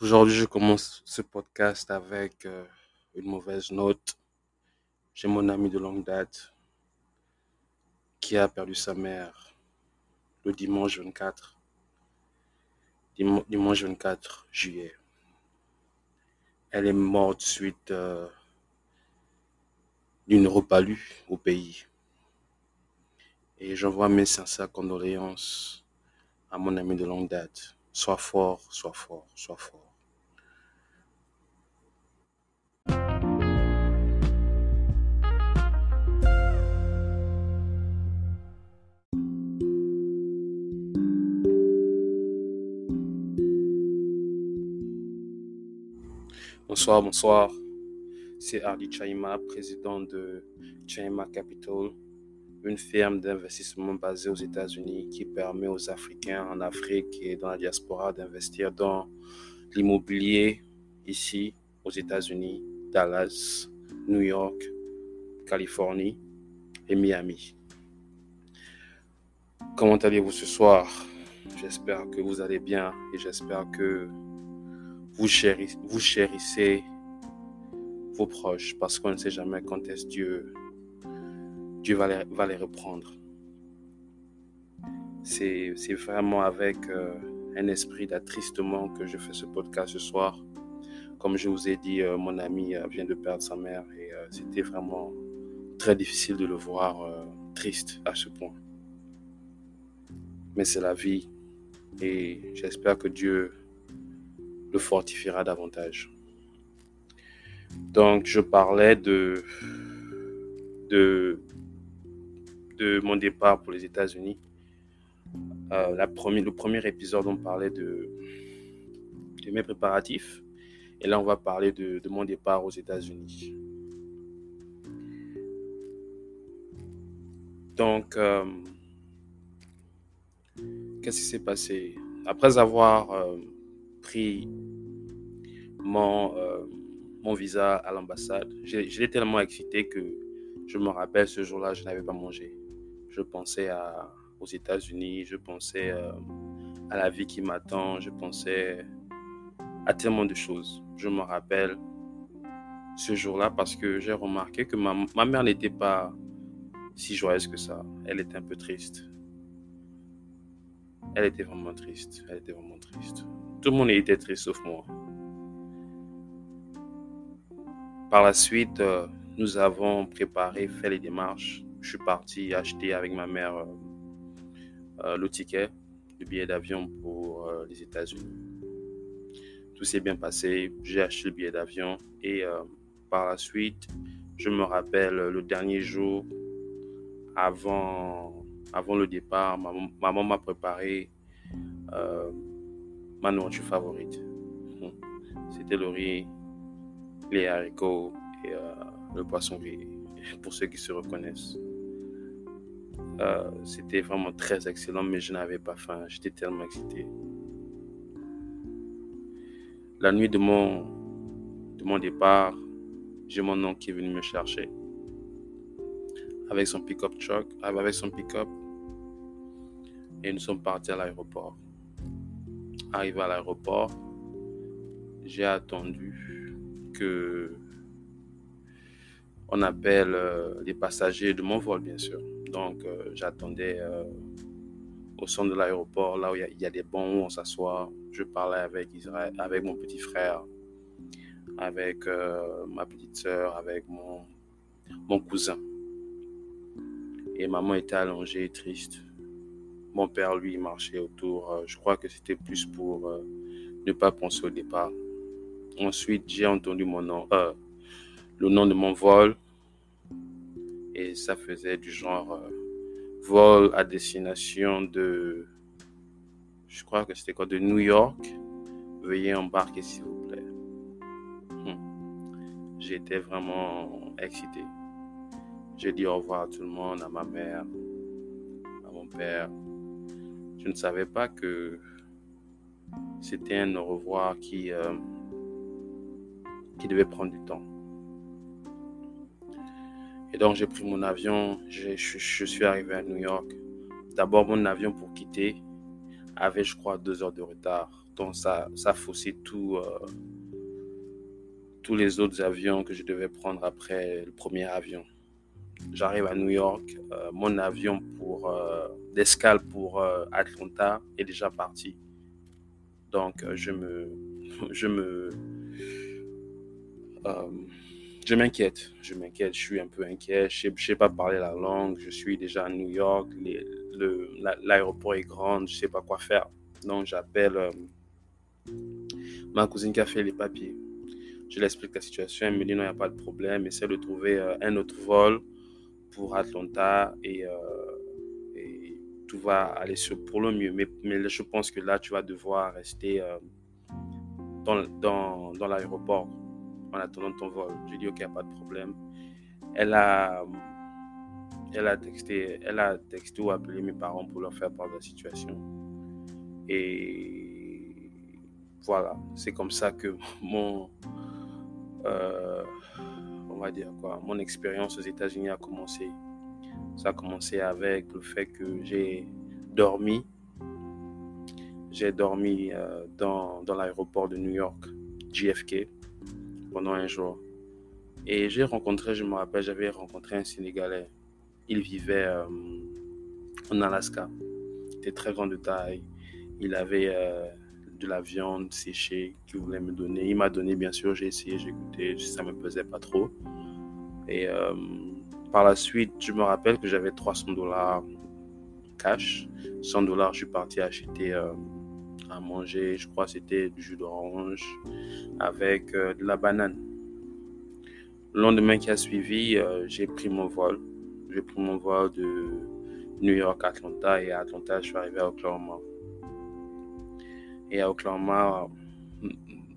Aujourd'hui, je commence ce podcast avec euh, une mauvaise note. J'ai mon ami de longue date qui a perdu sa mère le dimanche 24, dim- dimanche 24 juillet. Elle est morte suite euh, d'une repalue au pays. Et j'envoie mes sincères condoléances à mon ami de longue date. Sois fort, sois fort, sois fort. Bonsoir, bonsoir. C'est Hardy Chaima, président de Chaima Capital, une firme d'investissement basée aux États-Unis qui permet aux Africains en Afrique et dans la diaspora d'investir dans l'immobilier ici aux États-Unis, Dallas, New York, Californie et Miami. Comment allez-vous ce soir? J'espère que vous allez bien et j'espère que vous chérissez, vos proches parce qu'on ne sait jamais quand est-ce Dieu, Dieu va les, reprendre. C'est vraiment avec euh, un esprit d'attristement que je fais ce podcast ce soir. Comme je vous ai dit, euh, mon ami euh, vient de perdre sa mère et c'était vraiment très difficile de le voir triste à ce point. Mais c'est la vie et j'espère que Dieu le fortifiera davantage. Donc, je parlais de, de, mon départ pour les États-Unis. Euh, le premier épisode, on parlait de, mes préparatifs. Et là, on va parler de, de mon départ aux États-Unis. Donc, euh, qu'est-ce qui s'est passé? Après avoir euh, pris mon, euh, mon visa à l'ambassade, j'étais tellement excité que je me rappelle ce jour-là, je n'avais pas mangé. Je pensais aux États-Unis, je pensais euh, à la vie qui m'attend, je pensais à tellement de choses. Je me rappelle ce jour-là parce que j'ai remarqué que ma, ma mère n'était pas si joyeuse que ça. Elle était un peu triste. Elle était vraiment triste. Elle était vraiment triste. Tout le monde était triste sauf moi. Par la suite, euh, nous avons préparé, fait les démarches. Je suis parti acheter avec ma mère euh, euh, le ticket, le billet d'avion pour les États-Unis. Tout s'est bien passé. J'ai acheté le billet d'avion et par la suite, je me rappelle le dernier jour avant, avant le départ, maman m'a préparé euh, ma nourriture favorite. C'était le riz, les haricots et euh, le poisson grillé, pour ceux qui se reconnaissent. Euh, C'était vraiment très excellent, mais je n'avais pas faim. J'étais tellement excité. La nuit de mon, de mon départ, j'ai mon oncle qui est venu me chercher avec son pick-up truck, avec son pick-up, et nous sommes partis à l'aéroport. Arrivé à l'aéroport, j'ai attendu que on appelle euh, les passagers de mon vol, bien sûr. Donc, euh, j'attendais euh, au centre de l'aéroport, là où il y, a- des bancs où on s'assoit. Je parlais avec Israël, avec mon petit frère, avec ma petite sœur, avec mon, mon cousin. Et maman était allongée, triste. Mon père, lui, marchait autour. Euh, je crois que c'était plus pour euh, ne pas penser au départ. Ensuite, j'ai entendu mon nom, euh, le nom de mon vol. Et ça faisait du genre vol à destination de. Je crois que c'était quoi De New York. Veuillez embarquer, s'il vous plaît. Hmm. J'étais vraiment excité. J'ai dit au revoir à tout le monde, à ma mère, à mon père. Je ne savais pas que c'était un au revoir qui, euh, qui devait prendre du temps. Et donc j'ai pris mon avion, je, suis arrivé à New York. D'abord mon avion pour quitter avait, je crois, deux heures de retard. temps, ça, ça faussait tout, tous les autres avions que je devais prendre après le premier avion. J'arrive à New York, mon avion pour d'escale pour Atlanta est déjà parti. Donc je me, je me, je m'inquiète, je m'inquiète, je suis un peu inquiet, je ne sais, pas parler la langue, je suis déjà à New York, l'aéroport est grand, je ne sais pas quoi faire. Donc j'appelle euh, ma cousine qui a fait les papiers. Je lui explique la situation, elle me dit non, il n'y a pas de problème, essaie de trouver euh, un autre vol pour Atlanta et, euh, et, tout va aller pour le mieux. Mais, je pense que là, tu vas devoir rester dans, dans, l'aéroport en attendant ton vol. Je dis, OK, pas de problème. Elle a, elle a texté, elle a texté ou appelé mes parents pour leur faire part de la situation. Et voilà, c'est comme ça que mon, euh, va dire quoi, mon expérience aux États-Unis a commencé. Ça a commencé avec le fait que j'ai dormi. J'ai dormi euh, dans, dans l'aéroport de New York, JFK pendant un jour. Et j'ai rencontré, je me rappelle, j'avais rencontré un Sénégalais. Il vivait euh, en Alaska. Il était très grand de taille. Il avait euh, de la viande séchée qu'il voulait me donner. Il m'a donné, bien sûr, j'ai essayé, j'ai goûté, ça me pesait pas trop. Et euh, par la suite, je me rappelle que j'avais 300 dollars cash. 100 dollars, je suis parti acheter à manger. Je crois c'était du jus d'orange avec euh, de la banane. Le lendemain qui a suivi, euh, j'ai pris mon vol. J'ai pris mon vol de New York à Atlanta et à Atlanta, je suis arrivé à Oklahoma. Et à Oklahoma,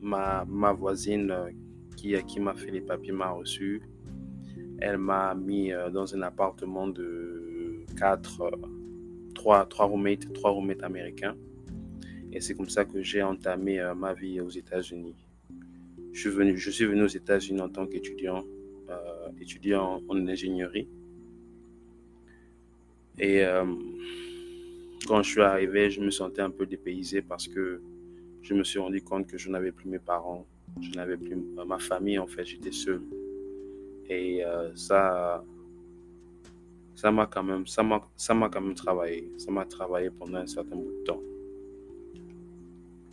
ma, ma voisine euh, qui, qui m'a fait les papiers m'a reçu. Elle m'a mis dans un appartement de 4, 3, 3 roommates, 3 roommates américains. Et c'est comme ça que j'ai entamé euh, ma vie aux États-Unis. Je suis venu, je suis venu aux États-Unis en tant qu'étudiant, euh, étudiant en ingénierie. Et euh, quand je suis arrivé, je me sentais un peu dépaysé parce que je me suis rendu compte que je n'avais plus mes parents, je n'avais plus ma famille en fait, j'étais seul. Et ça, ça m'a quand même, ça m'a, ça m'a quand même travaillé, ça m'a travaillé pendant un certain bout de temps.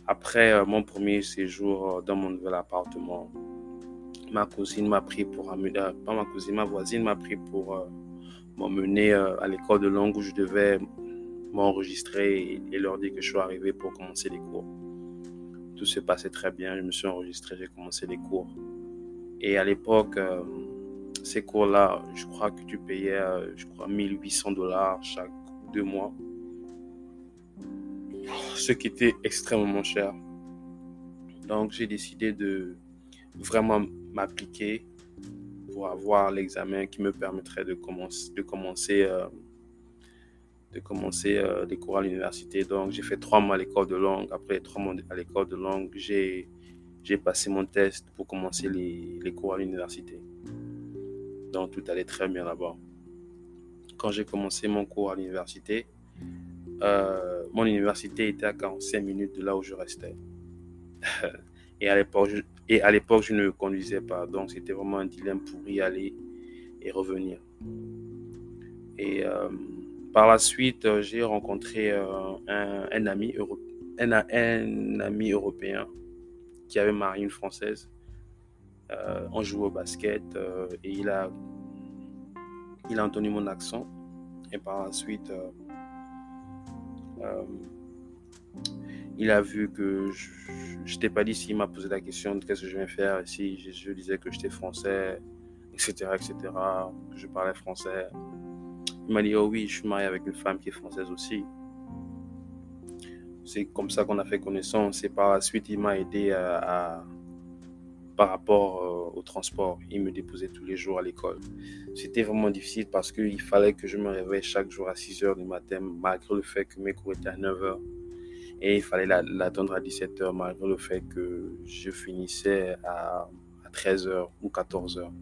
Après euh, mon premier séjour euh, dans mon nouvel appartement, ma cousine m'a pris pour euh, pas ma cousine, ma voisine m'a pris pour m'emmener à l'école de langue où je devais m'enregistrer et, leur dire que je suis arrivé pour commencer les cours. Tout se passait très bien, je me suis enregistré, j'ai commencé les cours. Et à l'époque, ces cours-là, je crois que tu payais, je crois, 1800 dollars chaque deux mois ce qui était extrêmement cher. Donc j'ai décidé de vraiment m'appliquer pour avoir l'examen qui me permettrait de, commencer, de commencer, euh, de commencer euh, des cours à l'université. Donc j'ai fait trois mois à l'école de langue. Après trois mois à l'école de langue, j'ai, j'ai passé mon test pour commencer les, les cours à l'université. Donc tout allait très bien là-bas. Quand j'ai commencé mon cours à l'université, euh, mon université était à 45 minutes de là où je restais. et à l'époque, je, et à l'époque, je ne conduisais pas. Donc, c'était vraiment un dilemme pour y aller et revenir. Et euh, par la suite, euh, j'ai rencontré un, un, ami européen qui avait marié une française. on jouait au basket et il a, il entendu mon accent. Et par la suite, euh, il a vu que je n'étais pas dit s'il m'a posé la question de qu'est-ce que je viens faire ici. Je, je disais que j'étais français, etc., etc., que je parlais français. Il m'a dit, oh oui, je suis marié avec une femme qui est française aussi. C'est comme ça qu'on a fait connaissance. Et par la suite, il m'a aidé à, par rapport euh, au transport. Il me déposait tous les jours à l'école. C'était vraiment difficile parce qu'il fallait que je me réveille chaque jour à 6 heures du matin, malgré le fait que mes cours étaient à 9 heures. Et il fallait l'attendre à 17 heures, malgré le fait que je finissais à, 13 heures ou 14 heures.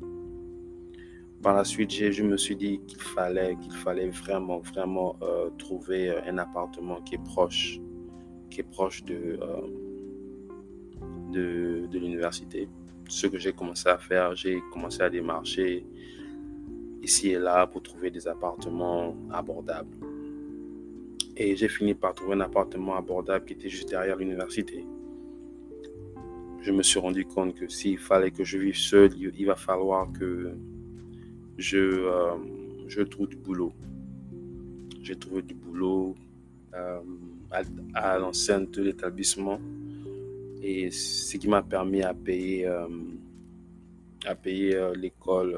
Par la suite, je me suis dit qu'il fallait, vraiment, euh, trouver un appartement qui est proche, euh, de l'université. Ce que j'ai commencé à faire, j'ai commencé à démarcher ici et là pour trouver des appartements abordables. Et j'ai fini par trouver un appartement abordable qui était juste derrière l'université. Je me suis rendu compte que s'il fallait que je vive seul, il va falloir que je, euh, je trouve du boulot. J'ai trouvé du boulot euh, à, l'enceinte de l'établissement et ce qui m'a permis à payer, euh, à payer l'école,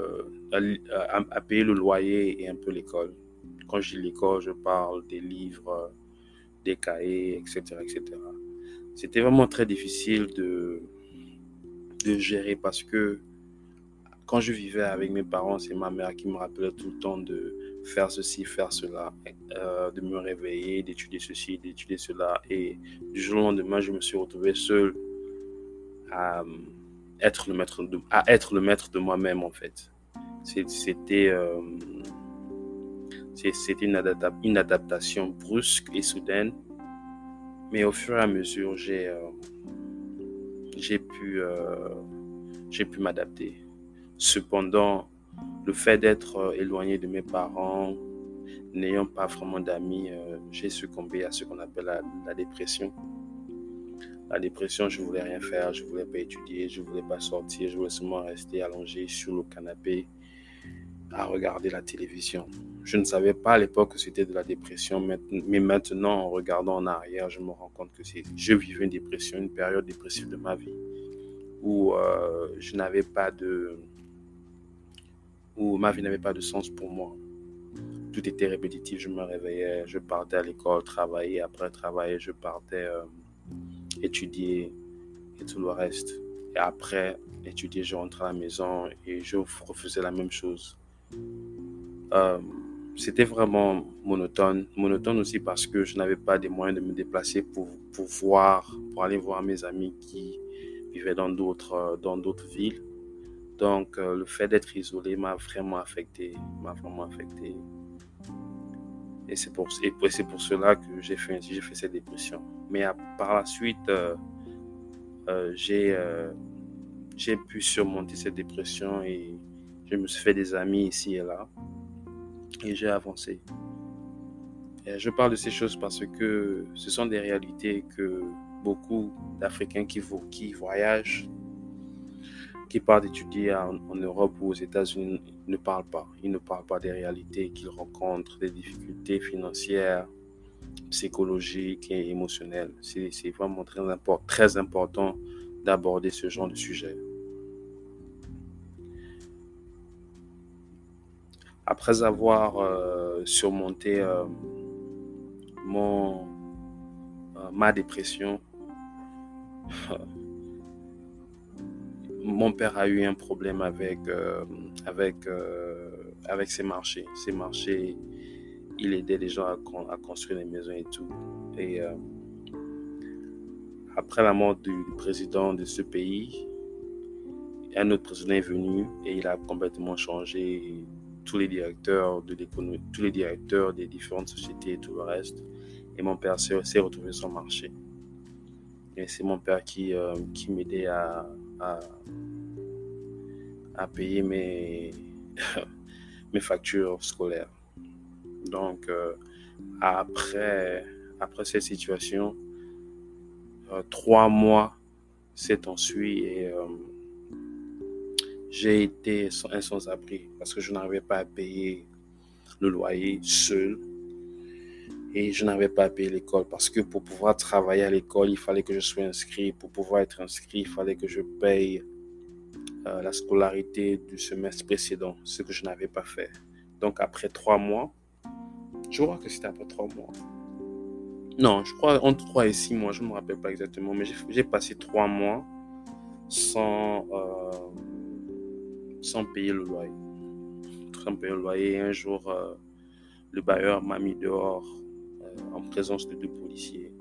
à, payer le loyer et un peu l'école. Quand je dis l'école, je parle des livres, des cahiers, etc. etc. C'était vraiment très difficile de, de gérer parce que quand je vivais avec mes parents, c'est ma mère qui me rappelait tout le temps de faire ceci, faire cela, euh, de me réveiller, d'étudier ceci, d'étudier cela. Et du jour au lendemain, je me suis retrouvé seul à être le maître de, à être le maître de moi-même, en fait. C'était euh, c'était une, adaptation brusque et soudaine. Mais au fur et à mesure, j'ai euh, pu, j'ai pu m'adapter. Cependant, le fait d'être euh, éloigné de mes parents, n'ayant pas vraiment d'amis, euh, j'ai succombé à ce qu'on appelle la, dépression. La dépression, je voulais rien faire, je voulais pas étudier, je voulais pas sortir, je voulais seulement rester allongé sur le canapé à regarder la télévision. Je ne savais pas à l'époque que c'était de la dépression, mais maintenant, en regardant en arrière, je me rends compte que je vivais une dépression, une période dépressive de ma vie où euh, je n'avais pas de, où ma vie n'avait pas de sens pour moi. Tout était répétitif, je me réveillais, je partais à l'école, travailler, après travailler, je partais euh, étudier et tout le reste. Et après étudier, je rentrais à la maison et je refaisais la même chose. Euh, c'était vraiment monotone. Monotone aussi parce que je n'avais pas des moyens de me déplacer pour, pour voir, pour aller voir mes amis qui vivaient dans d'autres, euh, dans d'autres villes. Donc, euh, le fait d'être isolé m'a vraiment affecté, m'a vraiment affecté. Et c'est pour, et pour cela que j'ai fait, j'ai fait cette dépression. Mais par la suite, euh, euh, j'ai, j'ai pu surmonter cette dépression et je me suis fait des amis ici et là. Et j'ai avancé. Je parle de ces choses parce que ce sont des réalités que beaucoup d'Africains qui voyagent qui partent d'étudier en, Europe ou aux États-Unis ne parlent pas. Ils ne parlent pas des réalités qu'ils rencontrent, des difficultés financières, psychologiques et émotionnelles. C'est vraiment très, très important d'aborder ce genre de sujet. Après avoir euh, surmonté euh, mon, euh, ma dépression, mon père a eu un problème avec, euh, avec, euh, avec ses marchés. Ses marchés, il aidait les gens à, construire des maisons et tout. Et euh, après la mort du président de ce pays, un autre président est venu et il a complètement changé tous les directeurs de l'économie, tous les directeurs des différentes sociétés et tout le reste. Et mon père s'est retrouvé sans marché. Et c'est mon père qui, qui m'aidait à, à, payer mes, mes factures scolaires. Donc, euh, après, après cette situation, euh, trois mois s'est ensuite et euh, j'ai été sans, sans-abri parce que je n'arrivais pas à payer le loyer seul et je n'avais pas payé l'école parce que pour pouvoir travailler à l'école, il fallait que je sois inscrit. Pour pouvoir être inscrit, il fallait que je paye euh, la scolarité du semestre précédent, ce que je n'avais pas fait. Donc après trois mois, je crois que c'était après trois mois. Non, je crois entre trois et six mois, je ne me rappelle pas exactement, mais j'ai passé trois mois sans, euh, sans payer le loyer. Sans payer le loyer. Un jour, euh, le bailleur m'a mis dehors en présence de deux policiers.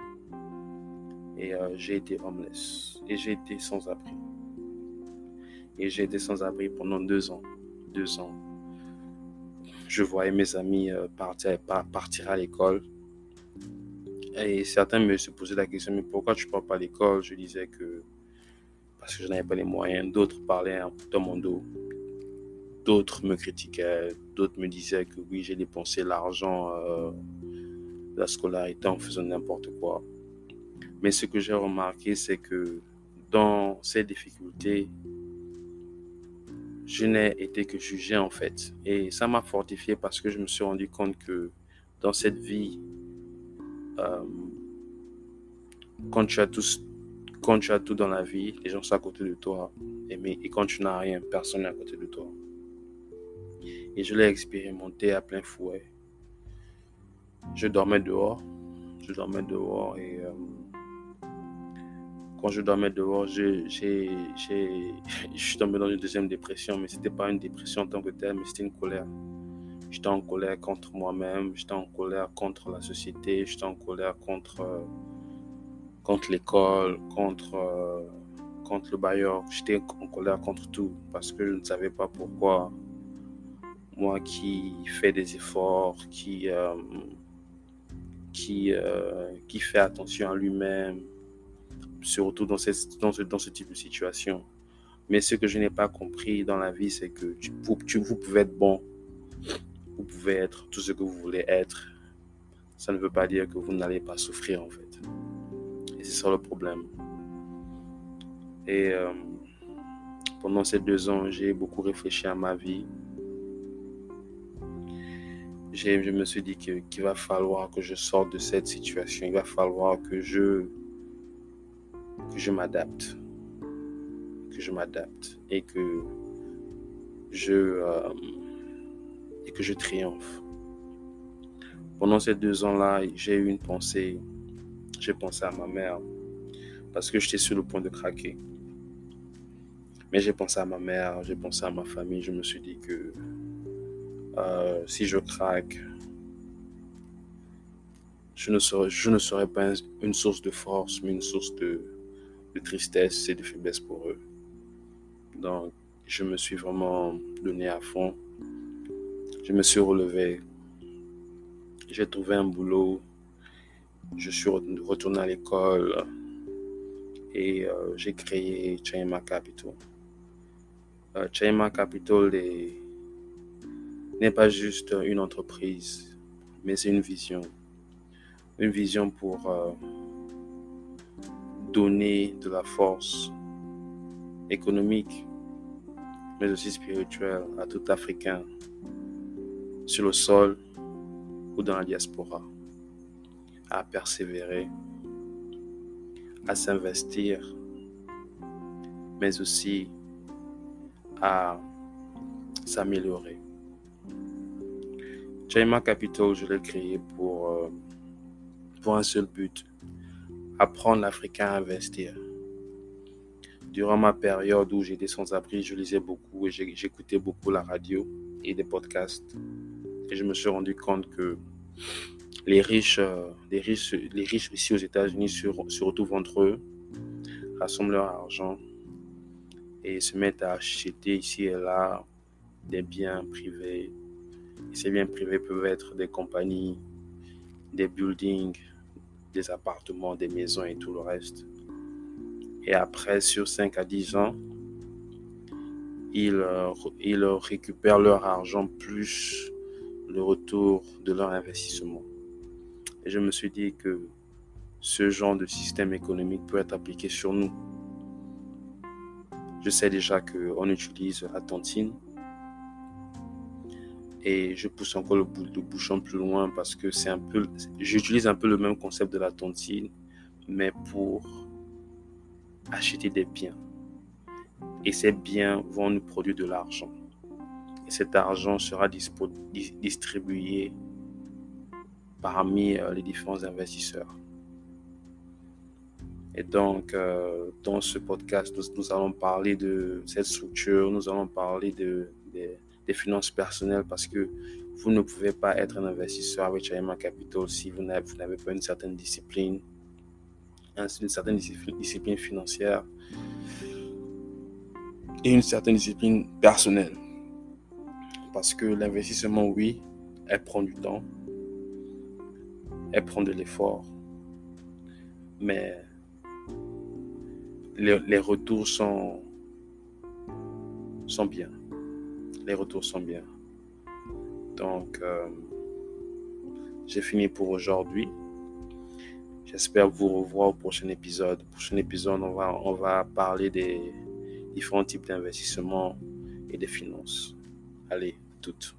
Et euh, j'ai été homeless. Et j'ai été sans abri. Et j'ai été sans abri pendant deux ans. Deux ans. Je voyais mes amis euh, partir, partir à l'école. Et certains me se posaient la question, mais pourquoi tu ne pars pas à l'école? Je disais que parce que je n'avais pas les moyens. D'autres parlaient dans mon dos. D'autres me critiquaient. D'autres me disaient que oui, j'ai dépensé l'argent euh, la scolarité en faisant n'importe quoi. Mais ce que j'ai remarqué, c'est que dans ces difficultés, je n'ai été que jugé en fait. Et ça m'a fortifié parce que je me suis rendu compte que dans cette vie, euh, quand, tu as tout, quand tu as tout dans la vie, les gens sont à côté de toi. Et, mais, et quand tu n'as rien, personne n'est à côté de toi. Et je l'ai expérimenté à plein fouet. Je dormais dehors. Je dormais dehors et euh, quand je dormais dehors, je, suis tombé dans une deuxième dépression, mais ce n'était pas une dépression en tant que telle, mais c'était une colère. J'étais en colère contre moi-même, j'étais en colère contre la société, j'étais en colère contre, euh, contre l'école, contre, euh, contre le bailleur. J'étais en colère contre tout parce que je ne savais pas pourquoi moi qui fais des efforts, qui, qui, qui fait attention à lui-même, surtout dans, cette, dans, ce, dans ce type de situation. Mais ce que je n'ai pas compris dans la vie, c'est que tu, vous pouvez être bon, vous pouvez être tout ce que vous voulez être. Ça ne veut pas dire que vous n'allez pas souffrir en fait. Et c'est ça le problème. Et euh, pendant ces deux ans, j'ai beaucoup réfléchi à ma vie. Je me suis dit qu'il va falloir que je sorte de cette situation. Il va falloir que je que je m'adapte, que je m'adapte et que je euh, et que je triomphe. Pendant ces deux ans-là, j'ai eu une pensée. J'ai pensé à ma mère parce que j'étais sur le point de craquer. Mais j'ai pensé à ma mère, j'ai pensé à ma famille. Je me suis dit que euh, si je craque, je ne, serai, pas une source de force, mais une source de, tristesse et de faiblesse pour eux. Donc, je me suis vraiment donné à fond. Je me suis relevé. J'ai trouvé un boulot. Je suis retourné à l'école et euh, j'ai créé Chaima Capital. Euh, Chaima Capital n'est pas juste une entreprise, mais c'est une vision. Une vision pour euh, donner de la force économique, mais aussi spirituelle à tout Africain sur le sol ou dans la diaspora, à persévérer, à s'investir, mais aussi à s'améliorer. Chaima Capital, je l'ai créé pour, euh, pour un seul but, apprendre l'Africain à investir. Durant ma période où j'étais sans abri, je lisais beaucoup et j'écoutais beaucoup la radio et des podcasts. Et je me suis rendu compte que les riches, euh, les riches, les riches ici aux États-Unis se, retrouvent entre eux, rassemblent leur argent et se mettent à acheter ici et là des biens privés. Ces biens privés peuvent être des compagnies, des buildings, des appartements, des maisons et tout le reste. Et après, sur 5 à 10 ans, ils, euh, ils récupèrent leur argent plus le retour de leur investissement. Et je me suis dit que ce genre de système économique peut être appliqué sur nous. Je sais déjà qu'on utilise la tontine et je pousse encore le, bouchon plus loin parce que c'est un peu, j'utilise un peu le même concept de la tontine, mais pour acheter des biens. Et ces biens vont nous produire de l'argent. Et cet argent sera distribué parmi euh, les différents investisseurs. Et donc, euh, dans ce podcast, nous, allons parler de cette structure, nous allons parler de, de des finances personnelles parce que vous ne pouvez pas être un investisseur avec Chayama Capital si vous n'avez pas une certaine discipline, une certaine discipline financière et une certaine discipline personnelle. Parce que l'investissement, oui, elle prend du temps, elle prend de l'effort, mais les, retours sont, sont bien. Les retours sont bien. Donc, euh, j'ai fini pour aujourd'hui. J'espère vous revoir au prochain épisode. Au prochain épisode, on va, on va parler des différents types d'investissements et des finances. Allez, toutes.